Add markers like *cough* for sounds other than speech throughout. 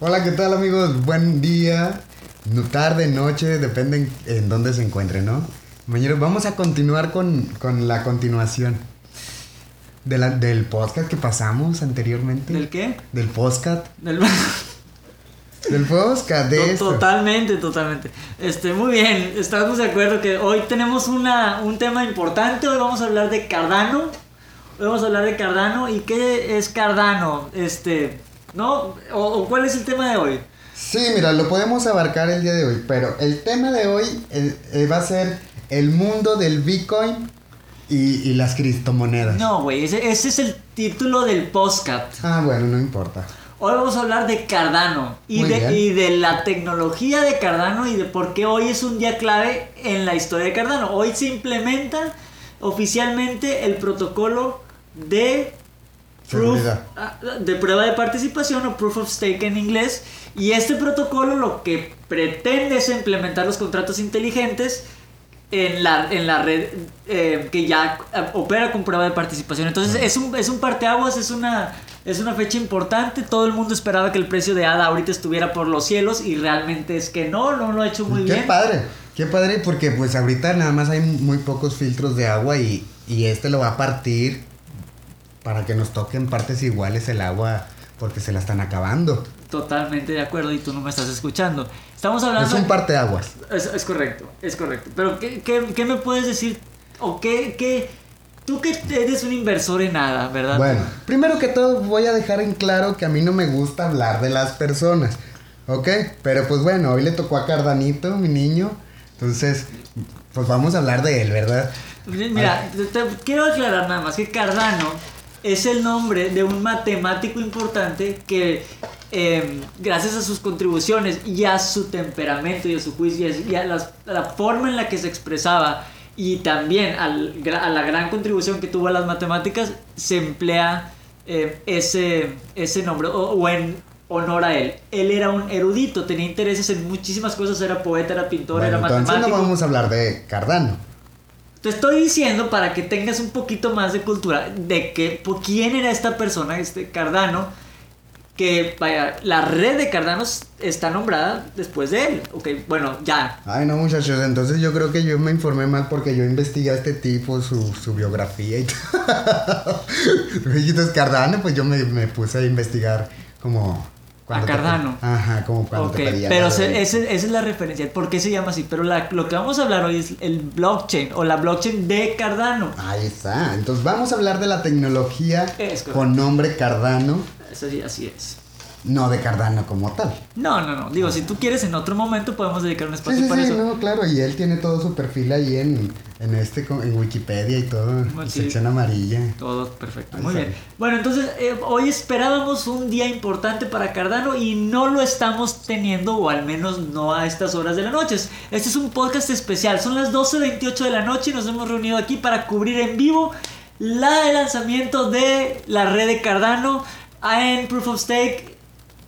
Hola, ¿qué tal amigos? Buen día, no, tarde, noche, depende en, en dónde se encuentren, ¿no? Mañana vamos a continuar con, con la continuación de la- del podcast que pasamos anteriormente. ¿Del qué? Del podcast. Del... *laughs* Del podcast, de To- esto. Totalmente, totalmente. Este, muy bien, estamos de acuerdo que hoy tenemos una, un tema importante. Hoy vamos a hablar de Cardano. Hoy vamos a hablar de Cardano. ¿Y qué es Cardano? Este, ¿no? ¿O, o cuál es el tema de hoy? Sí, mira, lo podemos abarcar el día de hoy, pero el tema de hoy eh, eh, va a ser el mundo del Bitcoin y, y las criptomonedas. No, güey, ese, ese es el título del podcast. Ah, bueno, no importa. Hoy vamos a hablar de Cardano de, y de la tecnología de Cardano y de por qué hoy es un día clave en la historia de Cardano. Hoy se implementa oficialmente el protocolo de proof- ah, de prueba de participación o proof of stake en inglés. Y este protocolo lo que pretende es implementar los contratos inteligentes en la, en la red eh, que ya eh, opera con prueba de participación. Entonces es un, es un parteaguas, es una, es una fecha importante. Todo el mundo esperaba que el precio de ADA ahorita estuviera por los cielos y realmente es que no, no lo ha hecho muy qué bien. padre, qué padre porque pues ahorita nada más hay muy pocos filtros de agua y, y este lo va a partir para que nos toquen partes iguales el agua porque se la están acabando. Totalmente de acuerdo y tú no me estás escuchando. Estamos hablando... Es un parteaguas. Es, es correcto, es correcto. Pero ¿qué, qué, qué me puedes decir? ¿O qué, qué? Tú que eres un inversor en nada, ¿verdad? Bueno, primero que todo voy a dejar en claro que a mí no me gusta hablar de las personas, ¿ok? Pero pues bueno, hoy le tocó a Cardanito, mi niño, entonces pues vamos a hablar de él, ¿verdad? Mira, te, te quiero aclarar nada más que Cardano es el nombre de un matemático importante que eh, gracias a sus contribuciones y a su temperamento y a su juicio y a las- a la forma en la que se expresaba y también al a la gran contribución que tuvo a las matemáticas se emplea eh, ese, ese nombre o, o en honor a él. Él era un erudito, tenía intereses en muchísimas cosas, era poeta, era pintor, Bueno, era entonces matemático. no vamos a hablar de Cardano. Te estoy diciendo para que tengas un poquito más de cultura de que quién era esta persona, este Cardano, que la red de Cardanos está nombrada después de él. Ok, bueno, ya. Ay, no, muchachos, entonces yo creo que yo me informé mal porque yo investigué a este tipo, su, su biografía y *laughs* todo. Cardano, pues yo me, me puse a investigar como... A te- Cardano. Ajá, como cuando Ok, te pedían pero se- esa es la referencia. ¿Por qué se llama así? Pero la- lo que vamos a hablar hoy es el blockchain o la blockchain de Cardano. Ahí está. Entonces vamos a hablar de la tecnología con nombre Cardano, Eso sí, así es. no de Cardano como tal. No, no, no. Digo, si tú quieres, en otro momento podemos dedicar un Sí, espacio sí, para sí, eso. no, claro, y él tiene todo su perfil ahí en, en este, en Wikipedia y todo, Bueno, sí. sección amarilla. Todo perfecto, Ahí muy bien. Bueno, entonces eh, hoy esperábamos un día importante para Cardano y no lo estamos teniendo, o al menos no a estas horas de la noche. Este es un podcast especial, son las 12.28 de la noche y nos hemos reunido aquí para cubrir en vivo la, el lanzamiento de la red de Cardano en Proof of Stake,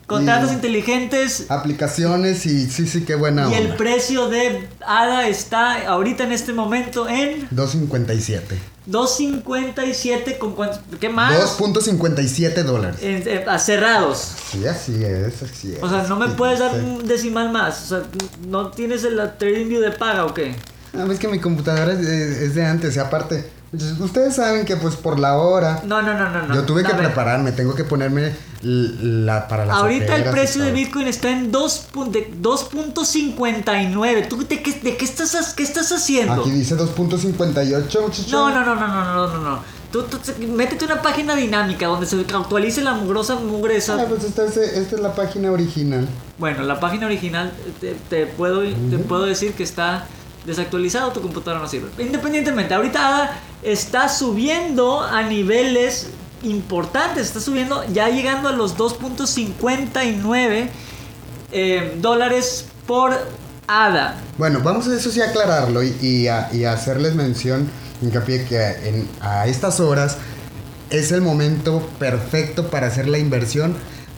contratos Y- inteligentes. Aplicaciones y sí, sí, qué buena Y el precio de ADA está ahorita en este momento en 2.57. 2.57 con cuántos, ¿qué más? 2.57 dólares. A cerrados. Sí, así es, así es. O sea, no me Sí, puedes dar sí. un decimal más. O sea, no tienes el trading view de paga o qué? No, es que mi computadora es de, es de antes, y aparte, ustedes saben que pues por la hora, No, no, no, no. yo tuve que prepararme, tengo que ponerme la, para las Ahorita el precio de. Bitcoin está en 2 pun- de 2.59. ¿Tú de qué, de qué estás, qué estás haciendo? Aquí dice 2.58, muchachos. No, no, no, no, no, no, no, no. Tú, tú- métete una página dinámica donde se actualice la mugrosa mugre esa. Ah, pues esta es, esta es la página original. Bueno, la página original te, te puedo, te puedo decir que está desactualizado, tu computadora no sirve. Independientemente, ahorita está subiendo a niveles importantes, está subiendo, ya llegando a los 2.59 eh, dólares por ADA. Bueno, vamos a eso sí aclararlo y, y a, a hacerles mención, hincapié que en, a estas horas es el momento perfecto para hacer la inversión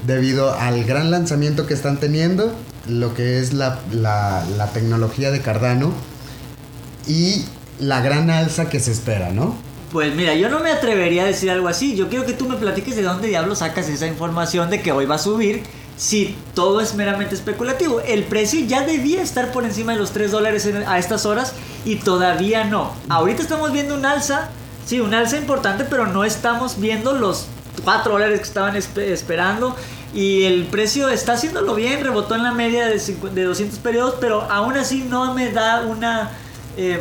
debido al gran lanzamiento que están teniendo, lo que es la, la- la tecnología de Cardano y la gran alza que se espera, ¿no? Pues mira, yo no me atrevería a decir algo así. Yo quiero que tú me platiques de dónde diablos sacas esa información de que hoy va a subir si todo es meramente especulativo. El precio ya debía estar por encima de los 3 dólares a estas horas y todavía no. Ahorita estamos viendo un alza, sí, un alza importante, pero no estamos viendo los 4 dólares que estaban espe- esperando. Y el precio está haciéndolo bien, rebotó en la media de, 50 de 200 periodos, pero aún así no me da una... em,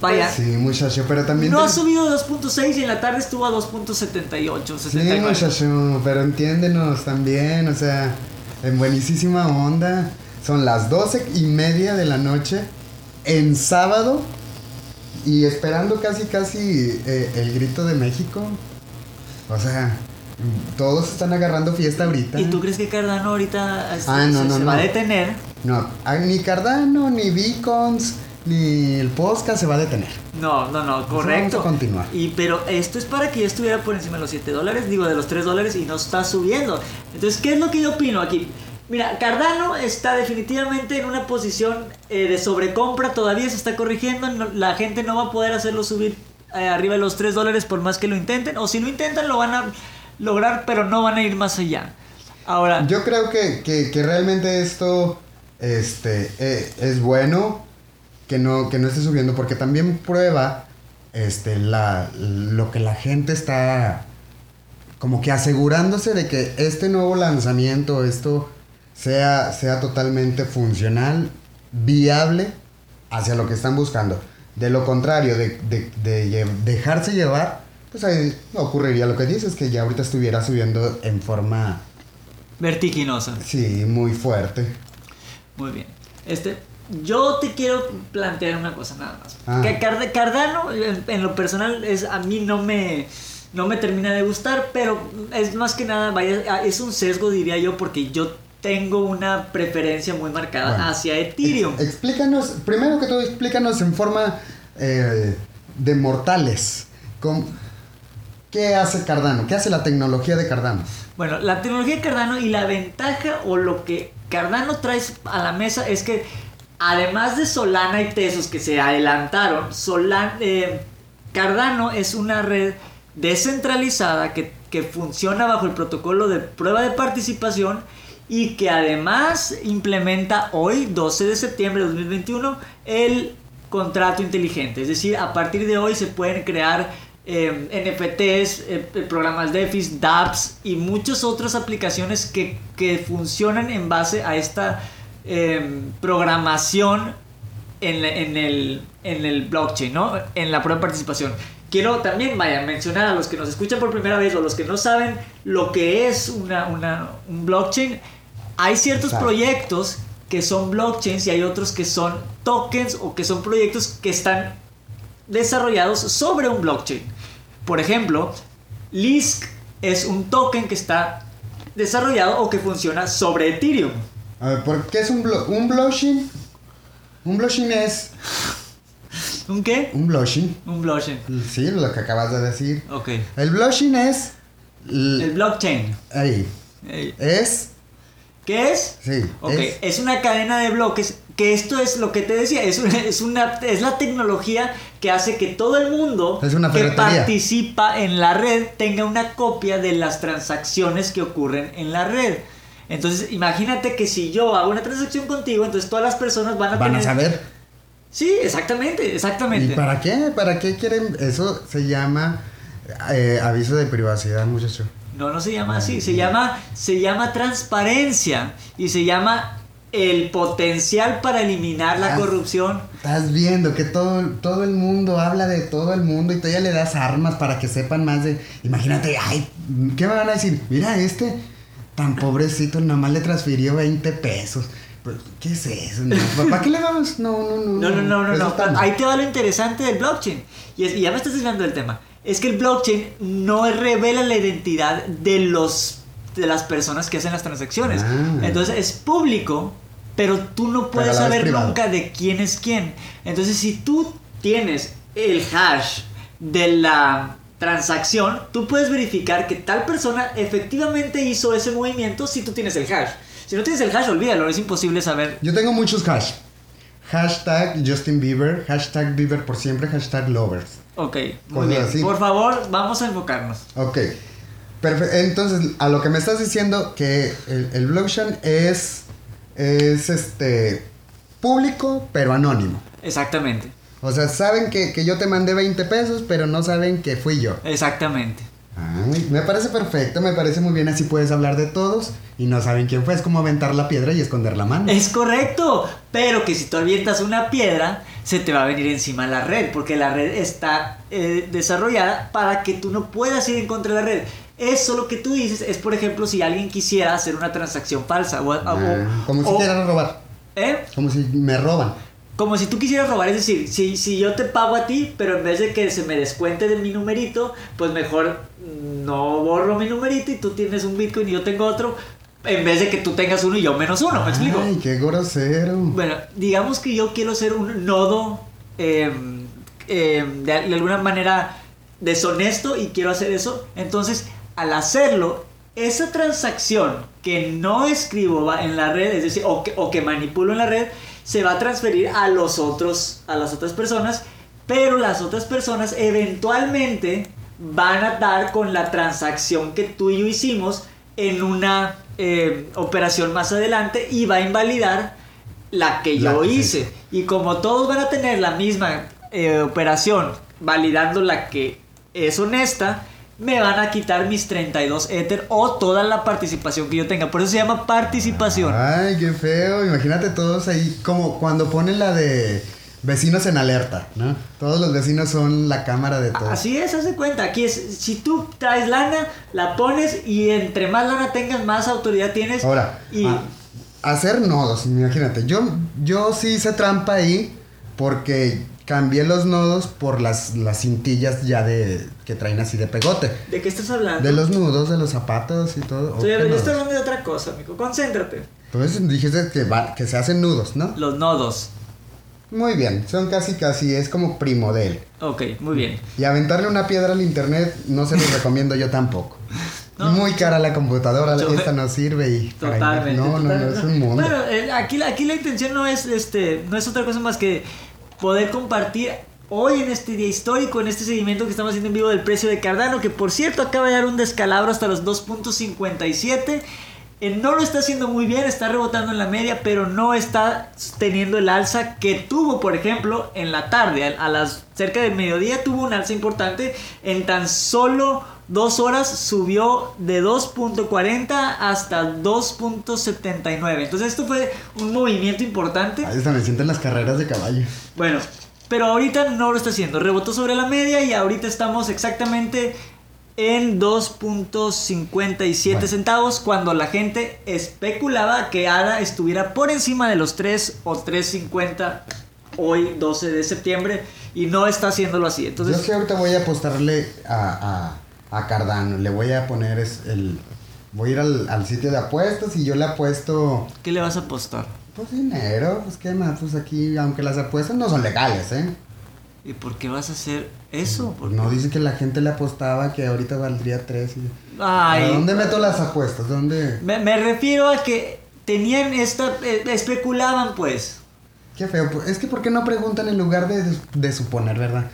vaya, Sí, muchacho, pero también... no te- ha subido a 2.6 y en la tarde estuvo a 2.78, Sí, 69. muchacho, pero entiéndenos también, o sea, en buenísima onda. Son las doce y media de la noche en sábado y esperando casi, casi eh, el grito de México. O sea, todos están agarrando fiesta ahorita. ¿Y tú crees que Cardano ahorita este, Ah, se, no, se no. va a detener? No, ah, ni Cardano, ni Beacons, ni el podcast se va a detener. No, no, no, vamos correcto. a continuar. Y pero esto es para que ya estuviera por encima de los 7 dólares, digo de los 3 dólares y no está subiendo. Entonces, ¿qué es lo que yo opino aquí? Mira, Cardano está definitivamente en una posición eh, de sobrecompra, todavía se está corrigiendo, no- la gente no va a poder hacerlo subir eh, arriba de los 3 dólares por más que lo intenten, o si lo intentan lo van a lograr, pero no van a ir más allá. Ahora, Yo creo que, que- que realmente esto este, eh, es bueno que no, que no esté subiendo porque también prueba este, la, lo que la gente está como que asegurándose de que este nuevo lanzamiento, esto sea, sea totalmente funcional, viable hacia lo que están buscando. De lo contrario, de, de- dejarse llevar, pues ahí ocurriría lo que dices, que ya ahorita estuviera subiendo en forma, vertiginosa. sí, muy fuerte. Muy bien. Este, yo te quiero plantear una cosa nada más. Ah. Card- Cardano, en, en lo personal, es a mí no me no me termina de gustar, pero es más que nada, vaya, es un sesgo diría yo, porque yo tengo una preferencia muy marcada Bueno, hacia Ethereum. Ex- explícanos, primero que todo, explícanos en forma eh, de mortales. con- ¿Qué hace Cardano? ¿Qué hace la tecnología de Cardano? Bueno, la tecnología de Cardano y la ventaja o lo que Cardano trae a la mesa es que además de Solana y Tesos que se adelantaron, Solan- eh, Cardano es una red descentralizada que, que funciona bajo el protocolo de prueba de participación y que además implementa hoy, 12 de septiembre de 2021, el contrato inteligente. Es decir, a partir de hoy se pueden crear eh, NFTs, eh, eh, programas DeFi, dApps y muchas otras aplicaciones que, que funcionan en base a esta eh, programación en, la- en el, en el blockchain, ¿no? En la prueba de participación. Quiero también, vaya, mencionar a los que nos escuchan por primera vez o los que no saben lo que es una, una- un blockchain. Hay ciertos Exacto. proyectos que son blockchains y hay otros que son tokens o que son proyectos que están desarrollados sobre un blockchain. Por ejemplo, Lisk es un token que está desarrollado o que funciona sobre Ethereum. A ver, ¿por qué es un, blo- un blockchain? Un blockchain es... ¿Un qué? Un blockchain. Un blockchain. Sí, lo que acabas de decir. Ok. El blockchain es... El blockchain. ahí. Eh, Es... ¿Qué es? Sí. Ok, es- es una cadena de bloques que esto es lo que te decía, es, una- es, una, es la tecnología que hace que todo el mundo Es una que participa en la red tenga una copia de las transacciones que ocurren en la red. Entonces, imagínate que si yo hago una transacción contigo, entonces todas las personas van a Van a saber. Sí, exactamente, exactamente. ¿Y para qué? ¿Para qué quieren? Eso se llama eh, aviso de privacidad, muchacho. No, no se llama así, se llama, se llama transparencia y se llama el potencial para eliminar la corrupción. Estás viendo que todo, todo el mundo habla de todo el mundo y todavía le das armas para que sepan más de... Imagínate, ay, ¿qué me van a decir? Mira, este tan pobrecito, nomás le transfirió 20 pesos. ¿Qué es eso? No, ¿Para qué le vamos? No, no, no. No, no, no, no, no. Ahí te va lo interesante del blockchain. Y, es- y ya me estás desviando del tema. Es que el blockchain no revela la identidad de los de las personas que hacen las transacciones. Ah. Entonces es público, pero tú no puedes saber privado. nunca de quién es quién. Entonces si tú tienes el hash de la transacción, tú puedes verificar que tal persona efectivamente hizo ese movimiento si tú tienes el hash. Si no tienes el hash, olvídalo, es imposible saber. Yo tengo muchos hash. Hashtag Justin Bieber, hashtag Bieber por siempre, hashtag lovers. Ok, muy bien. así. Por favor, vamos a enfocarnos. Ok. Perfe- Entonces, a lo que me estás diciendo que el, el blockchain es, es este público pero anónimo. Exactamente, O sea, saben que, que yo te mandé 20 pesos, pero no saben que fui yo. exactamente. Ay, me parece perfecto, me parece muy bien, así puedes hablar de todos y no saben quién fue, es como aventar la piedra y esconder la mano. Es correcto, pero que si tú avientas una piedra, se te va a venir encima la red, porque la red está eh, desarrollada para que tú no puedas ir en contra de la red. Eso lo que tú dices es, por ejemplo, si alguien quisiera hacer una transacción falsa o, o- Ah, como si o- quieran robar, ¿eh? como si me roban. Como si tú quisieras robar, es decir, si, si yo te pago a ti, pero en vez de que se me descuente de mi numerito, pues mejor no borro mi numerito y tú tienes un Bitcoin y yo tengo otro, en vez de que tú tengas uno y yo menos uno, ¿me explico? Ay, qué grosero. Bueno, digamos que yo quiero ser un nodo eh, eh, de, de alguna manera deshonesto y quiero hacer eso. Entonces, al hacerlo, esa transacción que no escribo va en la red, es decir, o que, o que manipulo en la red, se va a transferir a los otros, a las otras personas, pero las otras personas eventualmente van a dar con la transacción que tú y yo hicimos en una eh, operación más adelante y va a invalidar la que yo hice. Y como todos van a tener la misma eh, operación validando la que es honesta, me van a quitar mis 32 Ether o toda la participación que yo tenga. Por eso se llama participación. Ay, qué feo. Imagínate todos ahí, como cuando ponen la de vecinos en alerta, ¿no? Todos los vecinos son la cámara de todos. Así es, haz de cuenta. Aquí es, si tú traes lana, la pones y entre más lana tengas, más autoridad tienes. Ahora, y a- hacer nodos, imagínate. Yo, yo sí hice trampa ahí porque cambié los nodos por las, las cintillas ya de que traen así de pegote. ¿de qué estás hablando? De los nudos, de los zapatos y todo. ¿O Estoy, hablando de otra cosa, amigo. Concéntrate. Entonces dijiste que, va- que se hacen nudos, ¿no? Los nodos. Muy bien, son casi casi, es como primo de él. Ok, muy bien. Y aventarle una piedra al internet no se los *laughs* recomiendo yo tampoco. No. Muy cara la computadora, Yo- esta no sirve y... para- Totalmente. No, no, no, es un mundo. Bueno, aquí, la- aquí la intención no es, este, no es otra cosa más que poder compartir hoy en este día histórico, en este seguimiento que estamos haciendo en vivo del precio de Cardano, que por cierto acaba de dar un descalabro hasta los 2.57. Eh, no lo está haciendo muy bien, está rebotando en la media, pero no está teniendo el alza que tuvo, por ejemplo, en la tarde, a, a las cerca del mediodía tuvo un alza importante. En tan solo dos horas subió de 2.40 hasta 2.79. Entonces esto fue un movimiento importante. Ahí está, me siento en las carreras de caballo. Bueno, pero ahorita no lo está haciendo. Rebotó sobre la media y ahorita estamos exactamente en 2.57 Bueno. centavos cuando la gente especulaba que ADA estuviera por encima de los 3 o 3.50 hoy 12 de septiembre y no está haciéndolo así. Yo Entonces, sí ahorita voy a apostarle a, a, Cardano, le voy a poner es el... Voy a ir al, al sitio de apuestas y yo le apuesto... ¿qué le vas a apostar? Pues dinero, pues qué más, pues aquí, aunque las apuestas no son legales, ¿eh? ¿Y por qué vas a hacer eso? Porque- no dice que la gente le apostaba que ahorita valdría 3 y... Ay, ¿A dónde meto las apuestas? ¿Dónde? me, me refiero a que tenían esta... eh, especulaban pues. Qué feo. Es que ¿por qué no preguntan en lugar de, de suponer, verdad?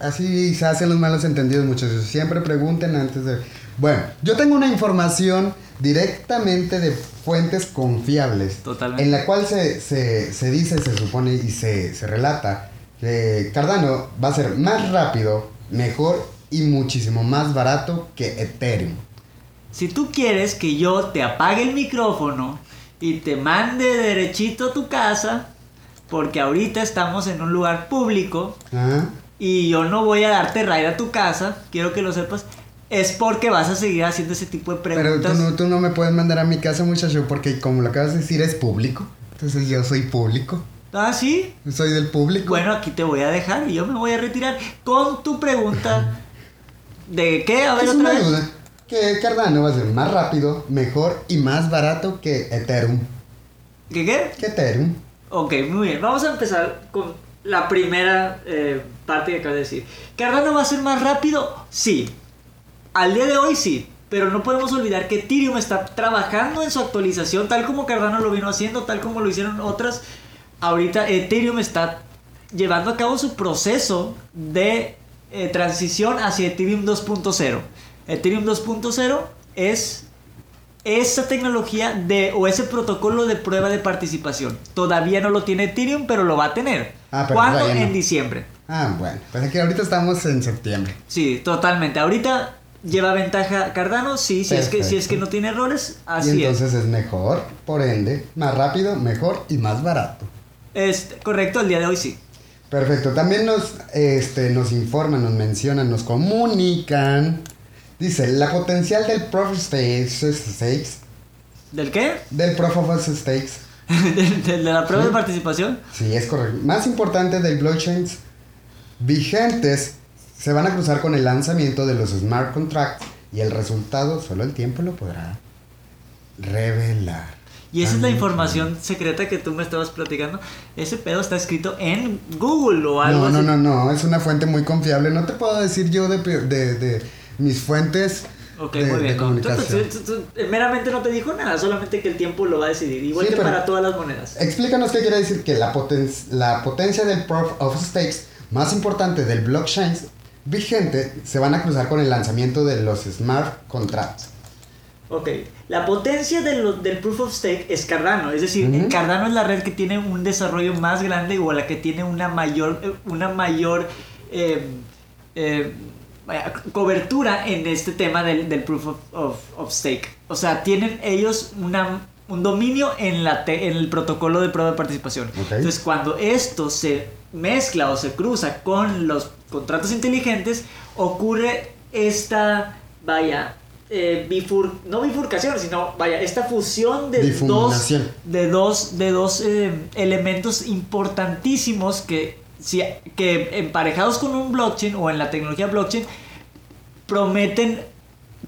Así se hacen los malos entendidos, muchachos. Siempre pregunten antes de... Bueno, yo tengo una información directamente de fuentes confiables. Totalmente. En la cual se, se, se dice, se supone y se, se relata que Cardano va a ser más rápido, mejor y muchísimo más barato que Ethereum. Si tú quieres que yo te apague el micrófono y te mande derechito a tu casa, porque ahorita estamos en un lugar público ¿Ah? Y yo no voy a darte raid a tu casa, quiero que lo sepas, es porque vas a seguir haciendo ese tipo de Pero tú preguntas. no, tú no me puedes mandar a mi casa, muchacho, porque como lo acabas de decir, es público. Entonces yo soy público. Ah, sí. Soy del público. Bueno, aquí te voy a dejar y yo me voy a retirar con tu pregunta. *laughs* ¿De qué? A ver es otra una vez. duda. Que Cardano va a ser más rápido, mejor y más barato que Ethereum. ¿Qué qué? Que Ethereum. Ok, muy bien. Vamos a empezar con la primera eh, parte que acabas de decir. ¿Cardano va a ser más rápido? Sí. Al día de hoy sí. Pero no podemos olvidar que Ethereum está trabajando en su actualización, tal como Cardano lo vino haciendo, tal como lo hicieron otras. Ahorita Ethereum está llevando a cabo su proceso de eh, transición hacia Ethereum 2.0. Ethereum 2.0 es esa tecnología de o ese protocolo de prueba de participación. Todavía no lo tiene Ethereum, pero lo va a tener. Ah, pero ¿Cuándo? no. En diciembre. Ah, bueno, pues aquí ahorita estamos en septiembre. Sí, totalmente. Ahorita lleva ventaja Cardano, sí, si es que si es que no tiene errores, y así es. entonces es mejor, por ende, más rápido, mejor y más barato. Es correcto, al día de hoy sí. Perfecto, también nos, este, nos informan, nos mencionan, nos comunican. Dice, la potencial del Proof of stakes ¿Del qué? del Proof of Stakes, *laughs* ¿De, la prueba Sí. de participación? sí, es correcto. Más importante del blockchains vigentes se van a cruzar con el lanzamiento de los smart contracts y el resultado solo el tiempo lo podrá revelar. Y esa es la información secreta que tú me estabas platicando. Ese pedo está escrito en Google o algo No, no, así. no, no, es una fuente muy confiable. No te puedo decir yo de, de, de mis fuentes Ok, de, muy bien. no. Tú- tú- meramente no te dijo nada, solamente que el tiempo lo va a decidir. Igual Sí, que para todas las monedas. Explícanos qué quiere decir que la, poten la potencia del Proof of Stakes más importante del blockchain vigente se van a cruzar con el lanzamiento de los smart contracts. Ok, la potencia de lo- del proof of stake es Cardano, es decir. Cardano es la red que tiene un desarrollo más grande o la que tiene una mayor, eh, una mayor eh, eh, vaya, cobertura en este tema del, del proof of, of- of stake. O sea, tienen ellos una, un dominio en, la te- en el protocolo de prueba de participación. Entonces, cuando esto se mezcla o se cruza con los contratos inteligentes, ocurre esta, vaya, eh, bifur, no bifurcación, sino, vaya, esta fusión de dos, de dos, de dos eh, elementos importantísimos que, si, que emparejados con un blockchain o en la tecnología blockchain prometen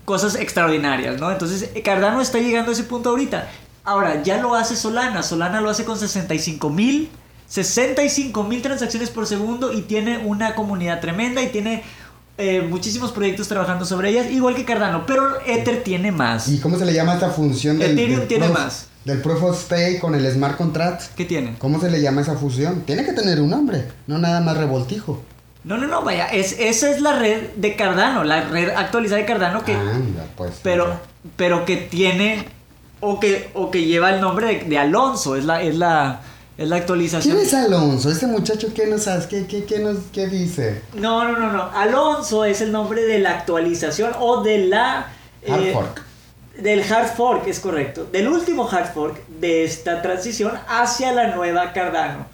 cosas extraordinarias, ¿no? Entonces Cardano está llegando a ese punto ahorita. Ahora, ya lo hace Solana. Solana lo hace con 65 mil. 65 mil transacciones por segundo y tiene una comunidad tremenda y tiene eh, muchísimos proyectos trabajando sobre ellas, igual que Cardano, pero Ether tiene más. ¿Y cómo se le llama esta función del, Ethereum del tiene más. Del Proof of Stake con el smart contract? ¿Qué tiene? ¿Cómo se le llama esa fusión? Tiene que tener un nombre, no nada más revoltijo. No, no, no, vaya, es, esa es la red de Cardano, la red actualizada de Cardano que... Anda, pues. pero, pero que tiene o que, o que lleva el nombre de, de Alonso, es la, es la, es la actualización. ¿Quién es Alonso? Ese muchacho, ¿qué nos hace? ¿Qué, qué, qué nos, qué dice? No, no, no, no. Alonso es el nombre de la actualización o de la... Hard eh, fork. Del hard fork, es correcto. Del último hard fork de esta transición hacia la nueva Cardano.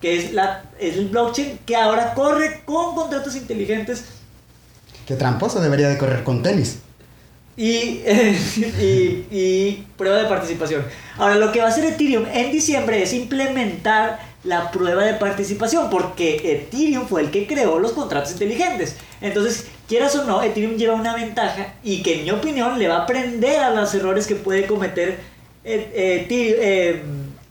Que es, la, es el blockchain que ahora corre con contratos inteligentes Qué tramposo debería de correr con tenis. y, eh, *laughs* y, y prueba de participación. Ahora, lo que va a hacer Ethereum en diciembre es implementar la prueba de participación, porque Ethereum fue el que creó los contratos inteligentes. Entonces, quieras o no, Ethereum lleva una ventaja y que en mi opinión le va a aprender a los errores que puede cometer eh, eh, Ethereum, eh,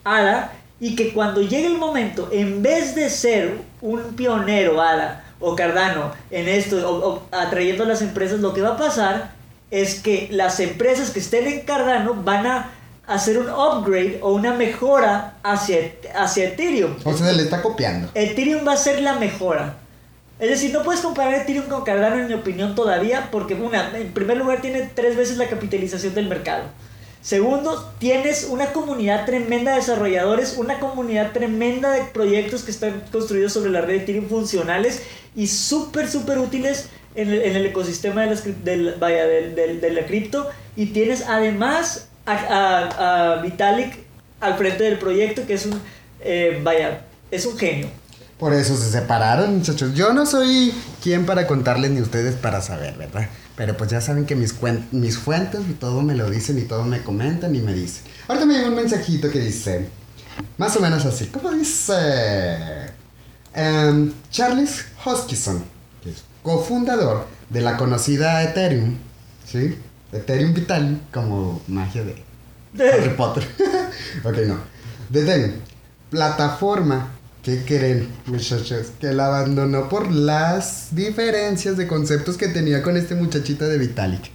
ADA y que cuando llegue el momento, en vez de ser un pionero ADA o Cardano en esto, o, o atrayendo a las empresas, lo que va a pasar es que las empresas que estén en Cardano van a hacer un upgrade o una mejora hacia, hacia Ethereum. O sea, se le está copiando. Ethereum va a ser la mejora. Es decir, no puedes comparar Ethereum con Cardano en mi opinión todavía porque una, en primer lugar tiene tres veces la capitalización del mercado. Segundo, tienes una comunidad tremenda de desarrolladores, una comunidad tremenda de proyectos que están construidos sobre la red Ethereum funcionales y súper, súper útiles en el, ecosistema de, las del, vaya, del- de la cripto. Y tienes además a Vitalik al frente del proyecto, que es un, eh, vaya, es un genio. Por eso se separaron, muchachos. Yo no soy quien para contarles ni ustedes para saber, ¿verdad? Pero pues ya saben que mis, cuen- mis fuentes y todo me lo dicen y todo me comentan y me dicen. Ahorita me llegó un mensajito que dice, más o menos así, ¿cómo dice? Em, Charles Hoskinson, que es cofundador de la conocida Ethereum, ¿sí? Ethereum Vital, como magia de Harry Potter. *laughs* ok, no. De Ethereum, plataforma ¿Qué creen, muchachos? Que la abandonó por las diferencias de conceptos que tenía con este muchachito de Vitalik.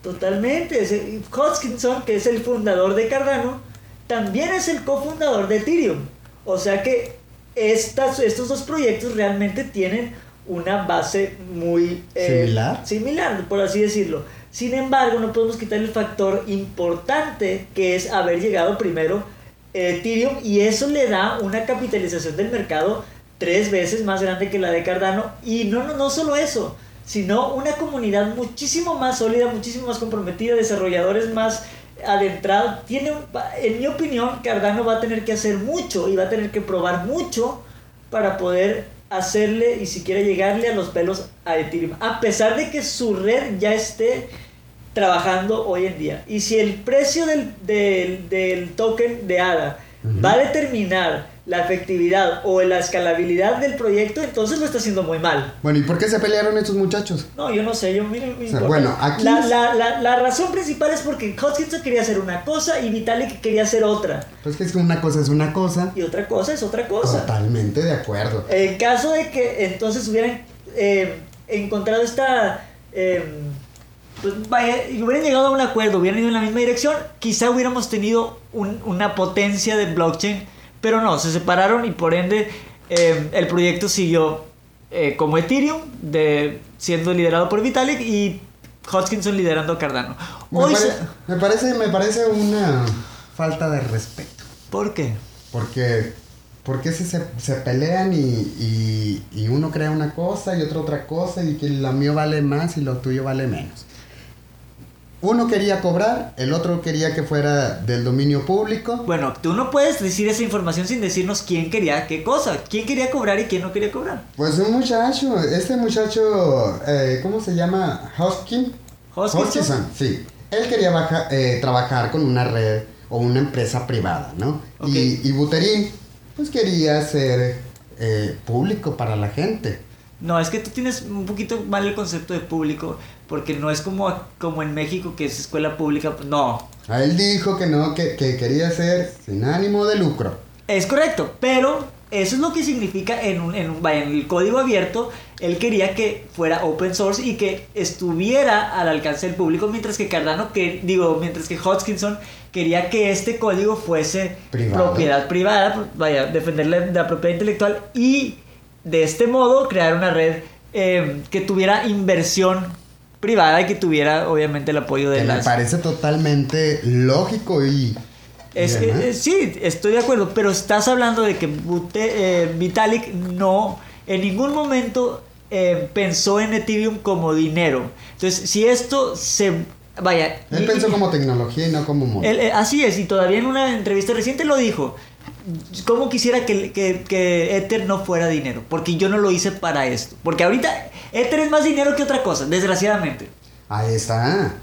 Totalmente. Hoskinson, que es el fundador de Cardano, también es el cofundador de Ethereum. O sea que estas, estos dos proyectos realmente tienen una base muy eh, similar. similar, por así decirlo. Sin embargo, no podemos quitar el factor importante que es haber llegado primero Ethereum y eso le da una capitalización del mercado tres veces más grande que la de Cardano y no, no, no solo eso, sino una comunidad muchísimo más sólida, muchísimo más comprometida, desarrolladores más adentrados. Tiene, en mi opinión, Cardano va a tener que hacer mucho y va a tener que probar mucho para poder hacerle y siquiera llegarle a los pelos a Ethereum, a pesar de que su red ya esté trabajando hoy en día. Y si el precio del, del, del token de ADA va a determinar la efectividad o la escalabilidad del proyecto, entonces lo está haciendo muy mal. Bueno, ¿y por qué se pelearon estos muchachos? No, yo no sé, yo miren, bueno, aquí la, la, la, la, razón principal es porque Hutchinson quería hacer una cosa y Vitalik quería hacer otra. Pues que es que una cosa es una cosa. Y otra cosa es otra cosa. Totalmente de acuerdo. En caso de que entonces hubieran eh, encontrado esta... Eh, pues vaya, hubieran llegado a un acuerdo, hubieran ido en la misma dirección, quizá hubiéramos tenido un, una potencia de blockchain, pero no, se separaron y por ende eh, el proyecto siguió eh, como Ethereum, de, siendo liderado por Vitalik y Hodgkinson liderando Cardano. me, parece, me parece una falta de respeto. ¿Por qué? Porque porque si se, se pelean y, y, y, uno crea una cosa y otro otra cosa y que lo mío vale más y lo tuyo vale menos? Uno quería cobrar, el otro quería que fuera del dominio público. Bueno, tú no puedes decir esa información sin decirnos quién quería qué cosa, quién quería cobrar y quién no quería cobrar. Pues un muchacho, este muchacho, eh, ¿cómo se llama? Hoskin. Hoskinson. sí. Él quería eh, trabajar con una red o una empresa privada, ¿no? Y, y Buterín, pues quería ser eh, público para la gente. No, es que tú tienes un poquito mal el concepto de público, porque no es como, como en México que es escuela pública, pues, no. A él dijo que no, que, quería ser sin ánimo de lucro. Es correcto, pero eso es lo que significa en, un, en, un, en el código abierto. Él quería que fuera open source y que estuviera al alcance del público, mientras que Cardano, que, digo, mientras que Hodgkinson quería que este código fuese propiedad privada, vaya, defender la propiedad intelectual y de este modo crear una red eh, que tuviera inversión privada y que tuviera obviamente el apoyo de que las... Me parece totalmente lógico y... Es, eh, sí, estoy de acuerdo, pero estás hablando de que eh, Vitalik no en ningún momento pensó en Ethereum como dinero. Entonces, si esto se vaya. Él pensó como tecnología y no como modo. así es, y todavía en una entrevista reciente lo dijo. ¿Cómo quisiera que, que, Ether no fuera dinero? Porque yo no lo hice para esto. Porque ahorita Ether es más dinero que otra cosa, desgraciadamente. Ahí está.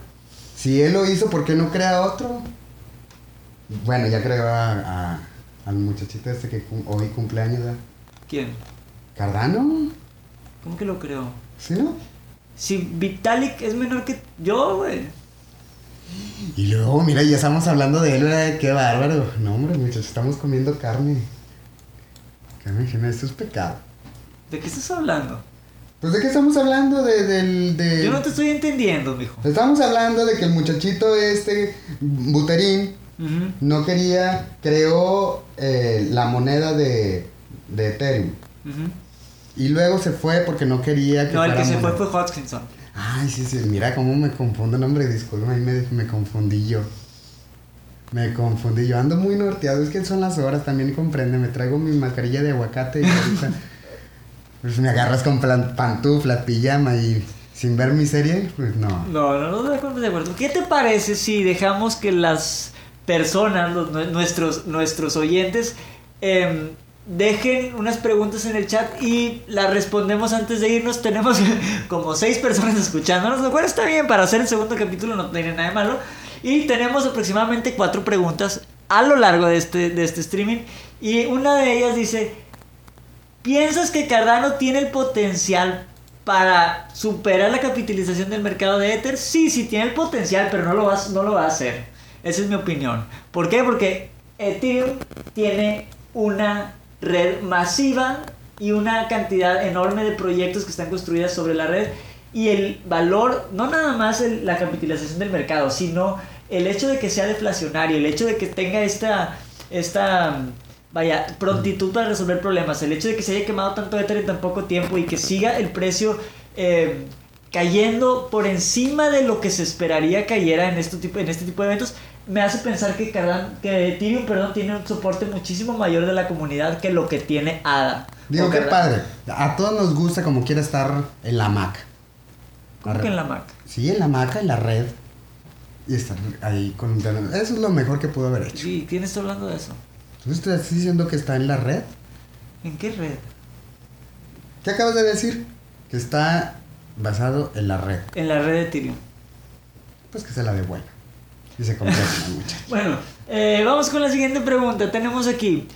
Si él lo hizo, ¿por qué no crea otro? Bueno, ya creo a, al muchachito este que hoy cumpleaños. ¿Quién? ¿Cardano? ¿Cómo que lo creo? ¿Sí? Si Vitalik es menor que yo, güey. Y luego, mira, ya estamos hablando de él, ¿verdad? Qué bárbaro. No, hombre, muchachos, estamos comiendo carne. Carne esto es pecado. ¿De qué estás hablando? Pues de qué estamos hablando de, del... De... Yo no te estoy entendiendo, mijo. Estamos hablando de que el muchachito este, Buterín, no quería, creó eh, la moneda de, de Ethereum. Y luego se fue porque no quería que... No, el que se fue fue Hodgkinson. Ay, sí, sí, mira cómo me confundo el nombre, disculpa, ahí me, me confundí yo. Me confundí, yo ando muy norteado, es que son las horas, también comprende, me traigo mi mascarilla de aguacate y ahorita *laughs* pues me agarras con pantufla, pijama y sin ver mi serie, pues no. No, no, no, de acuerdo. ¿Qué te parece si dejamos que las personas, nuestros, nuestros oyentes, eh, dejen unas preguntas en el chat y las respondemos antes de irnos. *laughs* Tenemos como seis personas escuchándonos, lo cual está bien para hacer el segundo capítulo, no tiene nada de malo. Y tenemos aproximadamente cuatro preguntas a lo largo de este, de este streaming. Y una de ellas dice, ¿piensas que Cardano tiene el potencial para superar la capitalización del mercado de Ether? Sí, sí tiene el potencial, pero no lo va, no lo va a hacer. Esa es mi opinión. ¿Por qué? Porque Ethereum tiene una red masiva y una cantidad enorme de proyectos que están construidas sobre la red y el valor, no nada más la capitalización del mercado, sino el hecho de que sea deflacionario, el hecho de que tenga esta, esta vaya, prontitud para resolver problemas. El hecho de que se haya quemado tanto Ether en tan poco tiempo y que siga el precio eh, cayendo por encima de lo que se esperaría cayera en este tipo, en este tipo de eventos, me hace pensar que, Cardano, que Ethereum perdón, tiene un soporte muchísimo mayor de la comunidad que lo que tiene ADA. Digo, qué padre. A todos nos gusta como quiera estar en la Mac. ¿Cómo que en la Mac? Sí, en la Mac, en la red. Y estar ahí con internet. Eso es lo mejor que pudo haber hecho. Sí, ¿quién está hablando de eso? ¿Tú estás diciendo que está en la red? ¿En qué red? ¿Qué acabas de decir? Que está basado en la red. En la red de Ethereum. Pues que se la dé buena. Y se *laughs* mucho. Bueno, eh, vamos con la siguiente pregunta. Tenemos aquí.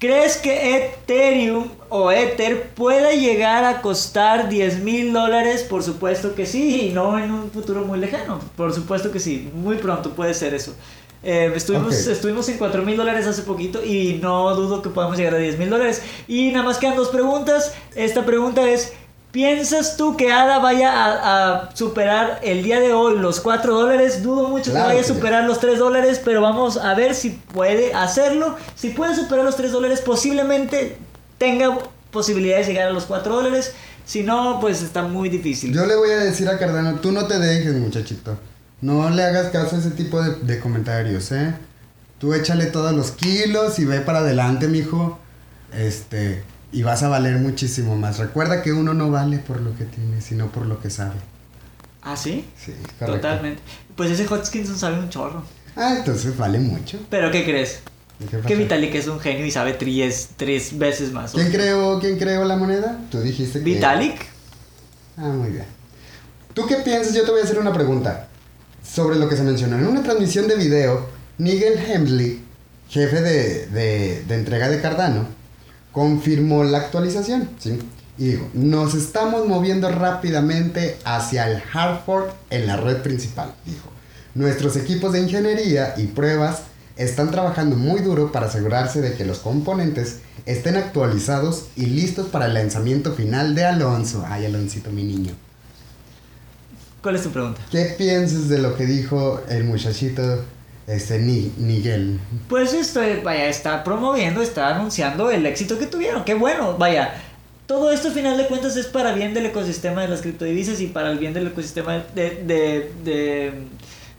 ¿Crees que Ethereum o Ether pueda llegar a costar 10 mil dólares? Por supuesto que sí, y no en un futuro muy lejano. Por supuesto que sí, muy pronto puede ser eso. Eh, estuvimos, estuvimos en 4 mil dólares hace poquito y no dudo que podamos llegar a 10 mil dólares. Y nada más quedan dos preguntas. Esta pregunta es, ¿piensas tú que ADA vaya a, a superar el día de hoy los 4 dólares? Dudo mucho Claro que vaya a sí. superar los 3 dólares, pero vamos a ver si puede hacerlo. Si puede superar los 3 dólares, posiblemente tenga posibilidad de llegar a los 4 dólares. Si no, pues está muy difícil. Yo le voy a decir a Cardano, tú no te dejes, muchachito. No le hagas caso a ese tipo de, de comentarios, ¿eh? Tú échale todos los kilos y ve para adelante, mijo. Este, y vas a valer muchísimo más. Recuerda que uno no vale por lo que tiene, sino por lo que sabe. ¿Ah, sí? Sí, correcto. Totalmente. Pues ese Hodgkinson sabe un chorro. Ah, entonces vale mucho. ¿Pero qué crees? ¿Y qué Que? Vitalik es un genio y sabe tres, tres veces más. ¿Quién creó, ¿Quién creó la moneda? Tú dijiste que... ¿Vitalik? Ah, muy bien. ¿Tú qué piensas? Yo te voy a hacer una pregunta sobre lo que se mencionó. En una transmisión de video, Nigel Hemsley, jefe de, de- de entrega de Cardano, confirmó la actualización. ¿sí? Y dijo, nos estamos moviendo rápidamente hacia el hard fork en la red principal. Dijo, nuestros equipos de ingeniería y pruebas están trabajando muy duro para asegurarse de que los componentes estén actualizados y listos para el lanzamiento final de Alonso. Ay, Aloncito, mi niño. ¿Cuál es tu pregunta? ¿Qué piensas de lo que dijo el muchachito este Ni- Nigel? Pues esto, eh, vaya, está promoviendo, está anunciando el éxito que tuvieron. Qué bueno, vaya. Todo esto, al final de cuentas, es para bien del ecosistema de las criptodivisas y para el bien del ecosistema de, de- de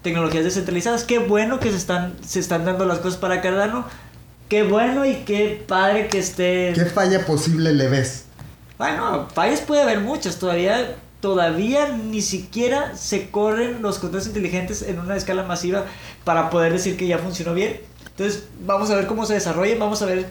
tecnologías descentralizadas. Qué bueno que se están, se están dando las cosas para Cardano. Qué bueno y qué padre que esté... ¿Qué falla posible le ves? Bueno, fallas puede haber muchas. Todavía, todavía ni siquiera se corren los contratos inteligentes en una escala masiva para poder decir que ya funcionó bien. Entonces, vamos a ver cómo se desarrollan, vamos a ver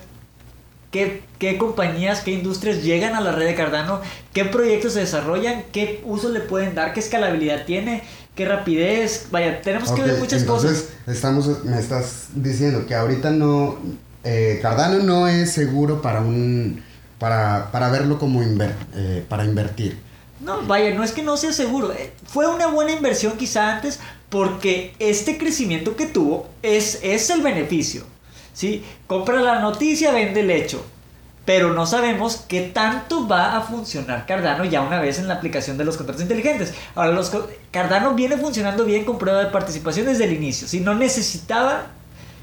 qué, qué compañías, qué industrias llegan a la red de Cardano, qué proyectos se desarrollan, qué uso le pueden dar, qué escalabilidad tiene, qué rapidez. Vaya, tenemos que ver muchas entonces, cosas. Estamos, me estás diciendo que ahorita no... eh, Cardano no es seguro para un... Para, para verlo como inver- eh, para invertir. No, vaya, no es que no sea seguro. eh, Fue una buena inversión quizá antes porque este crecimiento que tuvo es, es el beneficio. ¿sí? Compra la noticia, vende el hecho. Pero no sabemos qué tanto va a funcionar Cardano ya una vez en la aplicación de los contratos inteligentes. Ahora, los, Cardano viene funcionando bien con prueba de participación desde el inicio. Si no necesitaba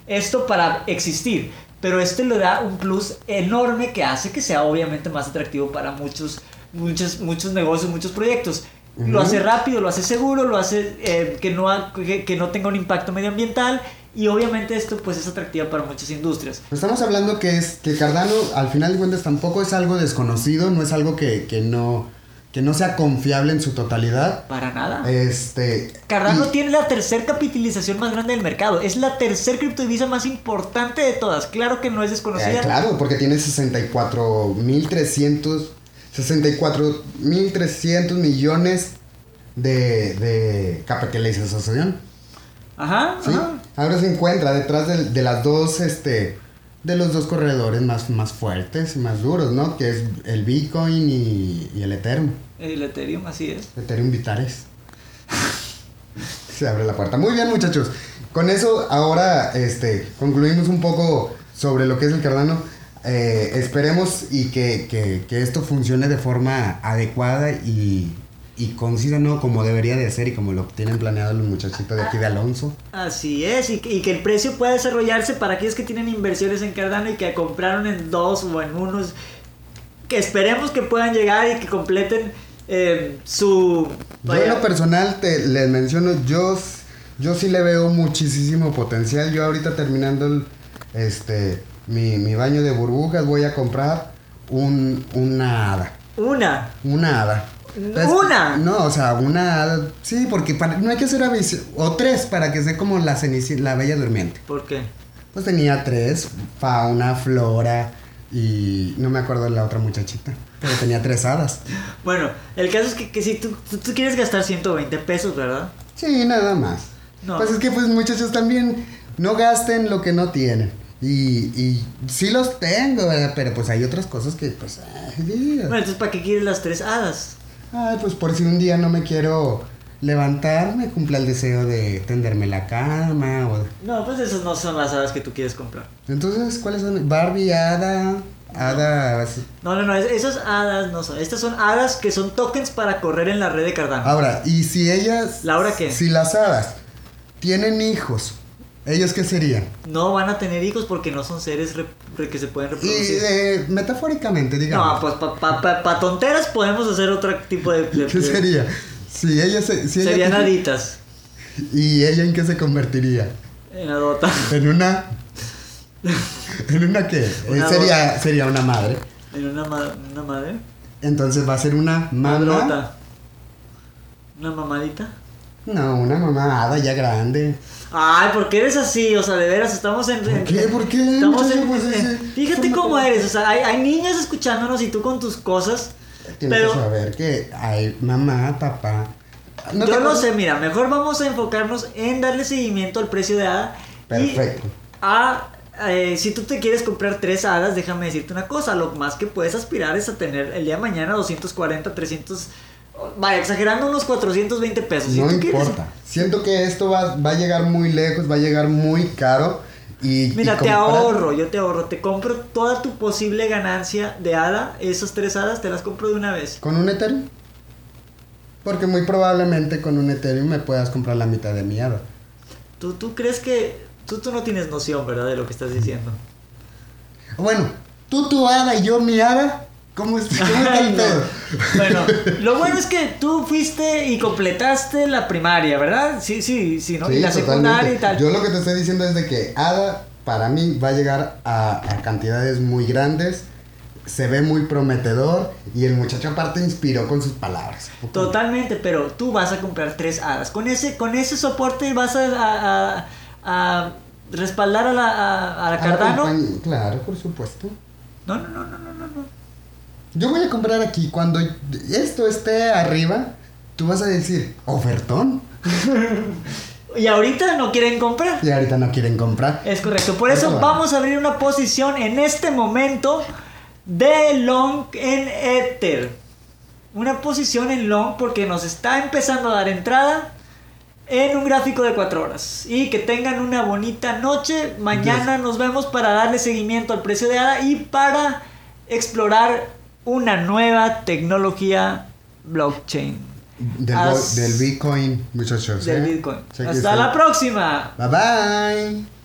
esto para existir. Pero este le da un plus enorme que hace que sea obviamente más atractivo para muchos, muchos, muchos negocios, muchos proyectos. Lo hace rápido, lo hace seguro, lo hace eh, que, no ha- que, que no tenga un impacto medioambiental y obviamente esto pues es atractivo para muchas industrias. Estamos hablando que es que Cardano, al final de cuentas, tampoco es algo desconocido, no es algo que, que no, que no sea confiable en su totalidad. Para nada. Este. Cardano y- tiene la tercer capitalización más grande del mercado. Es la tercer criptodivisa más importante de todas. Claro que no es desconocida. Eh, claro, porque tiene 64.300 64.300 millones de, de capitalización. Ajá, ¿sí? ajá. Ahora se encuentra detrás de, de las dos, este, de los dos corredores más, más fuertes y más duros, ¿no? Que es el Bitcoin y, y el Ethereum. El Ethereum, así es. Ethereum Vitares. Se abre la puerta. Muy bien, muchachos. Con eso, ahora este, concluimos un poco sobre lo que es el Cardano. Eh, esperemos y que, que- que esto funcione de forma adecuada y, y concisa, ¿no? Como debería de ser y como lo tienen planeado los muchachitos de aquí de Alonso. Así es, y, que- y que el precio pueda desarrollarse para aquellos que tienen inversiones en Cardano y que compraron en dos o en unos, que esperemos que puedan llegar y que completen eh, su... Yo en lo personal te les menciono, yo, yo sí le veo muchísimo potencial. Yo ahorita terminando el, este mi, mi baño de burbujas voy a comprar un, una hada. Una. Una hada. ¿Una? No, o sea, una hada. Sí, porque para- no hay que ser avis- O tres para que sea como la cenici- la bella durmiente. ¿Por qué? Pues tenía tres, fauna, flora y no me acuerdo de la otra muchachita. Pero tenía tres hadas. *laughs* Bueno, el caso es que, que si tú, tú, tú quieres gastar 120 pesos, ¿verdad? Sí, nada más. No. Pues es que pues muchachos también no gasten lo que no tienen. Y, y sí los tengo, ¿verdad? Pero pues hay otras cosas que pues... Ay, Dios. Bueno, entonces ¿para qué quieres las tres hadas? Ay, pues por si un día no me quiero levantar, me cumpla el deseo de tenderme la cama o... No, pues esas no son las hadas que tú quieres comprar. Entonces, ¿cuáles son? Barbie, Hada, Hada... así. No, no, no, es- esas hadas no son. Estas son hadas que son tokens para correr en la red de Cardano. Ahora, y si ellas... ¿Laura qué? Si las hadas tienen hijos, ¿ellos qué serían? No van a tener hijos porque no son seres re- re- que se pueden Y reproducir. eh, metafóricamente, digamos. No, pues para pa, pa- pa tonteras podemos hacer otro tipo de... de- *laughs* ¿Qué sería? Si ella se... Si ella Serían te- haditas ¿Y ella en qué se convertiría? en Adota. ¿En una? ¿En una qué? *laughs* Una sería, sería una madre. En una, ma- una madre. Entonces va a ser una mamá. Una mamadita. No, una mamá hada ya grande. Ay, ¿por qué eres así? O sea, de veras, estamos en... ¿Por qué? ¿Por qué? Estamos en... Pues, en- ese- fíjate cómo eres, o sea, hay, hay niños escuchándonos y tú con tus cosas. Tienes pero que saber que hay mamá, papá. ¿No te yo lo sé, mira, mejor vamos a enfocarnos en darle seguimiento al precio de hada. Perfecto. Y a, eh, si tú te quieres comprar tres hadas, déjame decirte una cosa, lo más que puedes aspirar es a tener el día de mañana 240, 300, vaya, exagerando unos 420 pesos. No quieres- importa. Siento que esto va, va a llegar muy lejos, va a llegar muy caro. Y, Mira, y te ahorro, yo te ahorro, te compro toda tu posible ganancia de hada, esas tres hadas te las compro de una vez. ¿Con un Ethereum? Porque muy probablemente con un Ethereum me puedas comprar la mitad de mi hada. ¿Tú, tú crees que... Tú, tú no tienes noción, ¿verdad? De lo que estás diciendo. Bueno, tú tu hada y yo mi hada. ¿Cómo, es- *laughs* cómo está Ay, el no. pedo? Bueno, *laughs* lo bueno es que tú fuiste y completaste la primaria, ¿verdad? Sí, sí, sí, ¿no? y la secundaria y tal. Yo lo que te estoy diciendo es de que hada para mí va a llegar a, a cantidades muy grandes. Se ve muy prometedor y el muchacho aparte inspiró con sus palabras. Totalmente, pero tú vas a comprar tres hadas. Con ese, con ese soporte vas a, a- a- a respaldar a la, a, a la Cardano. compañía- Claro, por supuesto. No, no, no, no, no, no. Yo voy a comprar aquí. Cuando esto esté arriba, tú vas a decir, ofertón. *laughs* Y ahorita no quieren comprar. Y ahorita no quieren comprar. Es correcto. Por eso Eso va. vamos a abrir una posición en este momento de long en Ether. Una posición en long porque nos está empezando a dar entrada en un gráfico de 4 horas. Y que tengan una bonita noche. Mañana nos vemos para darle seguimiento al precio de ADA y para explorar una nueva tecnología blockchain Del, As- del Bitcoin, muchachos. del ¿eh? Bitcoin. Hasta la próxima. Bye bye.